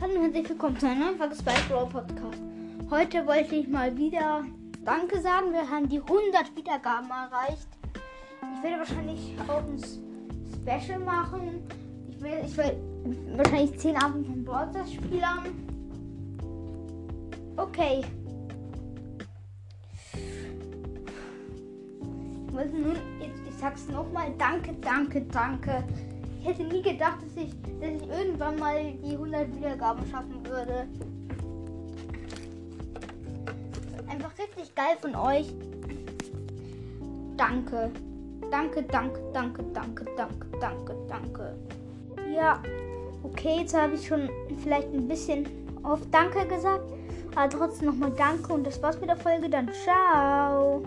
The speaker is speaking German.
herzlich willkommen zu einer neuen Folge Spike Brawl Podcast. Heute wollte ich mal wieder Danke sagen. Wir haben die 100 Wiedergaben erreicht. Ich werde wahrscheinlich auch ein Special machen. Ich will, ich wahrscheinlich 10 Abend von Brothers spielen. Okay. Ich wollte nun, jetzt, ich sag's nochmal, danke, danke, danke. Ich hätte nie gedacht, dass ich, dass ich irgendwann mal die 100 Wiedergaben schaffen würde. Einfach richtig geil von euch. Danke. Danke, danke, danke, danke, danke, danke, danke. Ja, okay, jetzt habe ich schon vielleicht ein bisschen auf Danke gesagt. Aber trotzdem nochmal Danke und das war's mit der Folge. Dann ciao.